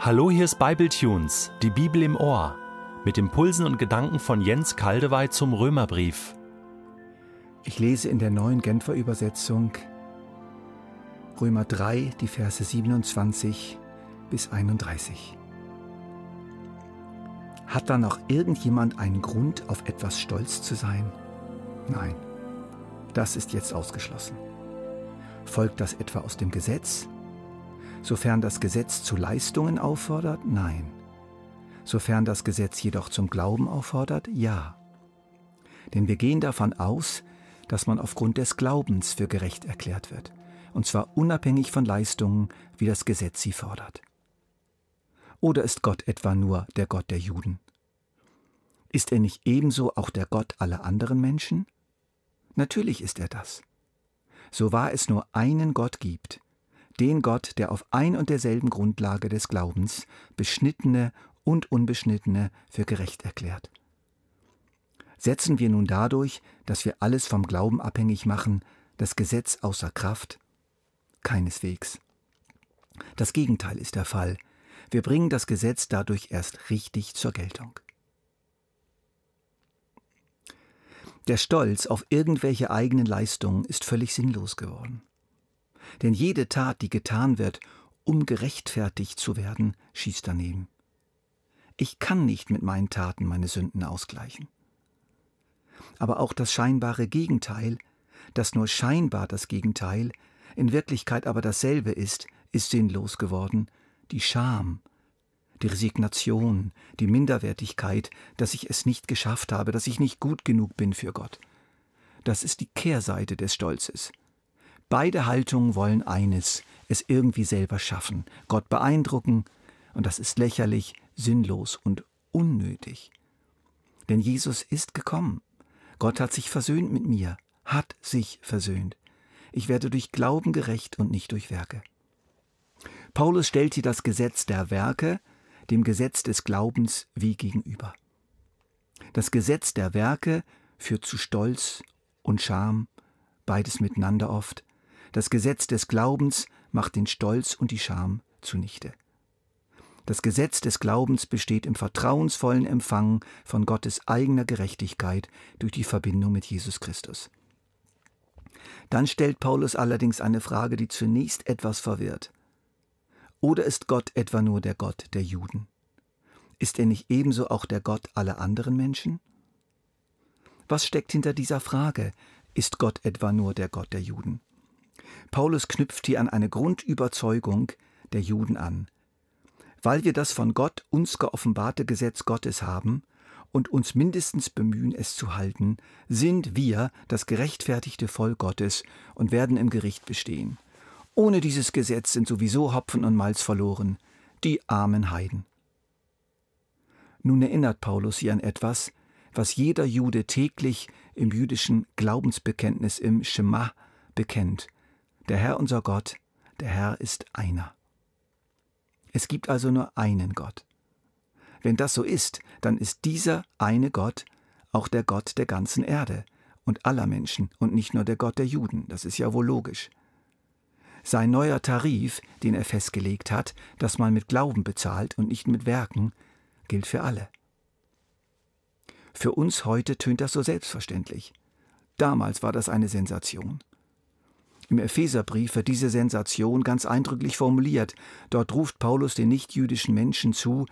Hallo, hier ist Bibletunes, die Bibel im Ohr, mit Impulsen und Gedanken von Jens Kaldewey zum Römerbrief. Ich lese in der neuen Genfer Übersetzung Römer 3, die Verse 27 bis 31. Hat da noch irgendjemand einen Grund, auf etwas stolz zu sein? Nein, das ist jetzt ausgeschlossen. Folgt das etwa aus dem Gesetz? Sofern das Gesetz zu Leistungen auffordert, nein. Sofern das Gesetz jedoch zum Glauben auffordert, ja. Denn wir gehen davon aus, dass man aufgrund des Glaubens für gerecht erklärt wird, und zwar unabhängig von Leistungen, wie das Gesetz sie fordert. Oder ist Gott etwa nur der Gott der Juden? Ist er nicht ebenso auch der Gott aller anderen Menschen? Natürlich ist er das. So wahr es nur einen Gott gibt, den Gott, der auf ein und derselben Grundlage des Glaubens Beschnittene und Unbeschnittene für gerecht erklärt. Setzen wir nun dadurch, dass wir alles vom Glauben abhängig machen, das Gesetz außer Kraft? Keineswegs. Das Gegenteil ist der Fall. Wir bringen das Gesetz dadurch erst richtig zur Geltung. Der Stolz auf irgendwelche eigenen Leistungen ist völlig sinnlos geworden. Denn jede Tat, die getan wird, um gerechtfertigt zu werden, schießt daneben. Ich kann nicht mit meinen Taten meine Sünden ausgleichen. Aber auch das scheinbare Gegenteil, das nur scheinbar das Gegenteil, in Wirklichkeit aber dasselbe ist, ist sinnlos geworden, die Scham, die Resignation, die Minderwertigkeit, dass ich es nicht geschafft habe, dass ich nicht gut genug bin für Gott. Das ist die Kehrseite des Stolzes. Beide Haltungen wollen eines, es irgendwie selber schaffen, Gott beeindrucken, und das ist lächerlich, sinnlos und unnötig. Denn Jesus ist gekommen. Gott hat sich versöhnt mit mir, hat sich versöhnt. Ich werde durch Glauben gerecht und nicht durch Werke. Paulus stellt hier das Gesetz der Werke dem Gesetz des Glaubens wie gegenüber. Das Gesetz der Werke führt zu Stolz und Scham, beides miteinander oft, das Gesetz des Glaubens macht den Stolz und die Scham zunichte. Das Gesetz des Glaubens besteht im vertrauensvollen Empfang von Gottes eigener Gerechtigkeit durch die Verbindung mit Jesus Christus. Dann stellt Paulus allerdings eine Frage, die zunächst etwas verwirrt. Oder ist Gott etwa nur der Gott der Juden? Ist er nicht ebenso auch der Gott aller anderen Menschen? Was steckt hinter dieser Frage? Ist Gott etwa nur der Gott der Juden? Paulus knüpft hier an eine Grundüberzeugung der Juden an. Weil wir das von Gott uns geoffenbarte Gesetz Gottes haben und uns mindestens bemühen, es zu halten, sind wir das gerechtfertigte Volk Gottes und werden im Gericht bestehen. Ohne dieses Gesetz sind sowieso Hopfen und Malz verloren, die armen Heiden. Nun erinnert Paulus hier an etwas, was jeder Jude täglich im jüdischen Glaubensbekenntnis im Schema bekennt. Der Herr unser Gott, der Herr ist einer. Es gibt also nur einen Gott. Wenn das so ist, dann ist dieser eine Gott auch der Gott der ganzen Erde und aller Menschen und nicht nur der Gott der Juden. Das ist ja wohl logisch. Sein neuer Tarif, den er festgelegt hat, dass man mit Glauben bezahlt und nicht mit Werken, gilt für alle. Für uns heute tönt das so selbstverständlich. Damals war das eine Sensation. Im Epheserbrief wird diese Sensation ganz eindrücklich formuliert. Dort ruft Paulus den nichtjüdischen Menschen zu,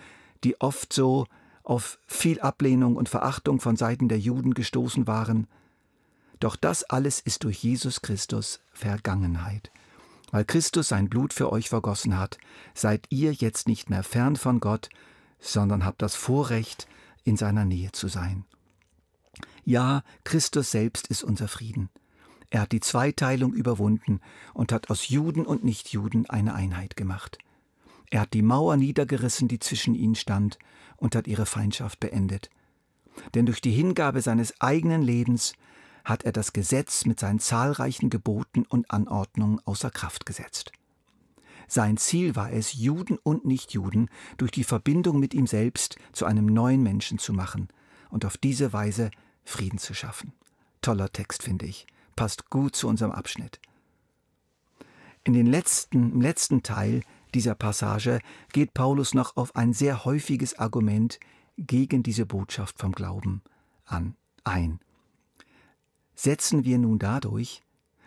die oft so auf viel Ablehnung und Verachtung von Seiten der Juden gestoßen waren. Doch das alles ist durch Jesus Christus Vergangenheit. Weil Christus sein Blut für euch vergossen hat, seid ihr jetzt nicht mehr fern von Gott, sondern habt das Vorrecht, in seiner Nähe zu sein. Ja, Christus selbst ist unser Frieden. Er hat die Zweiteilung überwunden und hat aus Juden und Nichtjuden eine Einheit gemacht. Er hat die Mauer niedergerissen, die zwischen ihnen stand, und hat ihre Feindschaft beendet. Denn durch die Hingabe seines eigenen Lebens hat er das Gesetz mit seinen zahlreichen Geboten und Anordnungen außer Kraft gesetzt. Sein Ziel war es, Juden und Nichtjuden durch die Verbindung mit ihm selbst zu einem neuen Menschen zu machen und auf diese Weise Frieden zu schaffen. Toller Text, finde ich passt gut zu unserem Abschnitt. In den letzten, Im letzten Teil dieser Passage geht Paulus noch auf ein sehr häufiges Argument gegen diese Botschaft vom Glauben an ein. Setzen wir nun dadurch,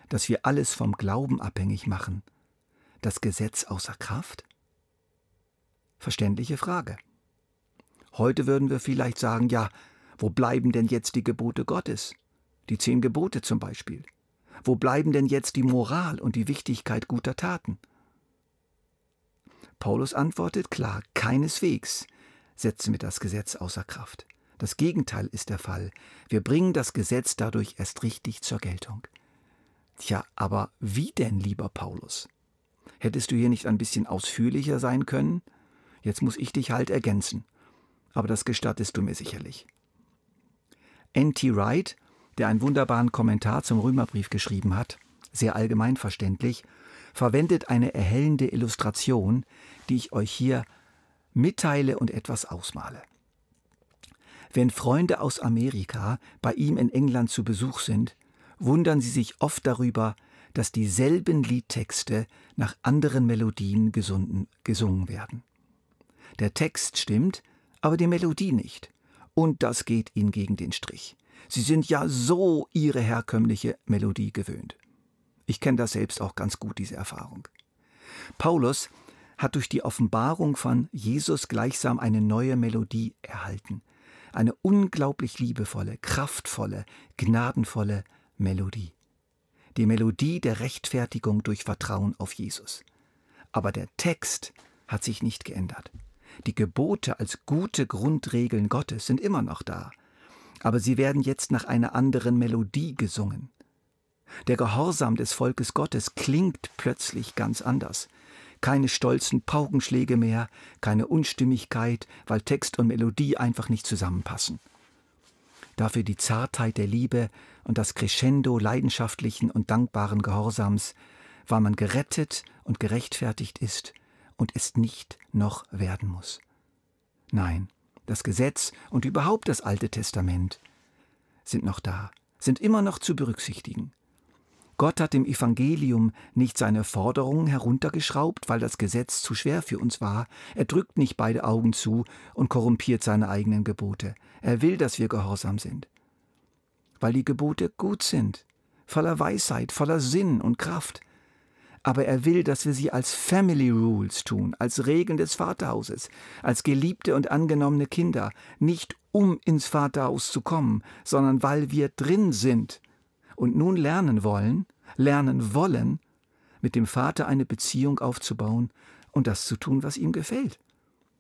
dass wir alles vom Glauben abhängig machen, das Gesetz außer Kraft? Verständliche Frage. Heute würden wir vielleicht sagen, ja, wo bleiben denn jetzt die Gebote Gottes? Die zehn Gebote zum Beispiel. Wo bleiben denn jetzt die Moral und die Wichtigkeit guter Taten? Paulus antwortet klar, keineswegs setzen wir das Gesetz außer Kraft. Das Gegenteil ist der Fall. Wir bringen das Gesetz dadurch erst richtig zur Geltung. Tja, aber wie denn, lieber Paulus? Hättest du hier nicht ein bisschen ausführlicher sein können? Jetzt muss ich dich halt ergänzen. Aber das gestattest du mir sicherlich. N.T. Wright, der einen wunderbaren Kommentar zum Römerbrief geschrieben hat, sehr allgemein verständlich, verwendet eine erhellende Illustration, die ich euch hier mitteile und etwas ausmale. Wenn Freunde aus Amerika bei ihm in England zu Besuch sind, wundern sie sich oft darüber, dass dieselben Liedtexte nach anderen Melodien gesunden, gesungen werden. Der Text stimmt, aber die Melodie nicht. Und das geht ihnen gegen den Strich. Sie sind ja so ihre herkömmliche Melodie gewöhnt. Ich kenne das selbst auch ganz gut, diese Erfahrung. Paulus hat durch die Offenbarung von Jesus gleichsam eine neue Melodie erhalten. Eine unglaublich liebevolle, kraftvolle, gnadenvolle Melodie. Die Melodie der Rechtfertigung durch Vertrauen auf Jesus. Aber der Text hat sich nicht geändert. Die Gebote als gute Grundregeln Gottes sind immer noch da, aber sie werden jetzt nach einer anderen Melodie gesungen. Der Gehorsam des Volkes Gottes klingt plötzlich ganz anders. Keine stolzen Paukenschläge mehr, keine Unstimmigkeit, weil Text und Melodie einfach nicht zusammenpassen. Dafür die Zartheit der Liebe und das Crescendo leidenschaftlichen und dankbaren Gehorsams, weil man gerettet und gerechtfertigt ist und es nicht noch werden muss. Nein, das Gesetz und überhaupt das Alte Testament sind noch da, sind immer noch zu berücksichtigen. Gott hat im Evangelium nicht seine Forderungen heruntergeschraubt, weil das Gesetz zu schwer für uns war. Er drückt nicht beide Augen zu und korrumpiert seine eigenen Gebote. Er will, dass wir gehorsam sind. Weil die Gebote gut sind, voller Weisheit, voller Sinn und Kraft aber er will, dass wir sie als Family Rules tun, als Regeln des Vaterhauses, als geliebte und angenommene Kinder, nicht um ins Vaterhaus zu kommen, sondern weil wir drin sind und nun lernen wollen, lernen wollen, mit dem Vater eine Beziehung aufzubauen und das zu tun, was ihm gefällt.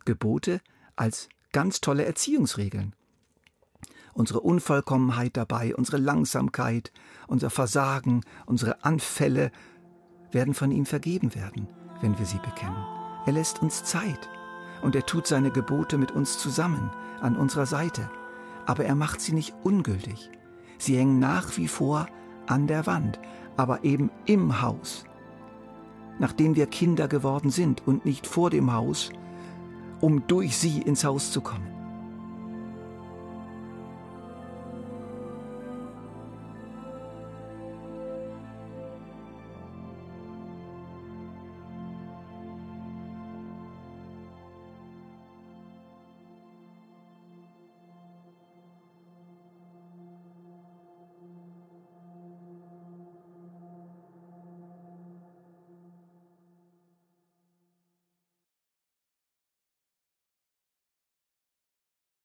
Gebote als ganz tolle Erziehungsregeln. Unsere Unvollkommenheit dabei, unsere Langsamkeit, unser Versagen, unsere Anfälle, werden von ihm vergeben werden, wenn wir sie bekennen. Er lässt uns Zeit und er tut seine Gebote mit uns zusammen, an unserer Seite. Aber er macht sie nicht ungültig. Sie hängen nach wie vor an der Wand, aber eben im Haus. Nachdem wir Kinder geworden sind und nicht vor dem Haus, um durch sie ins Haus zu kommen.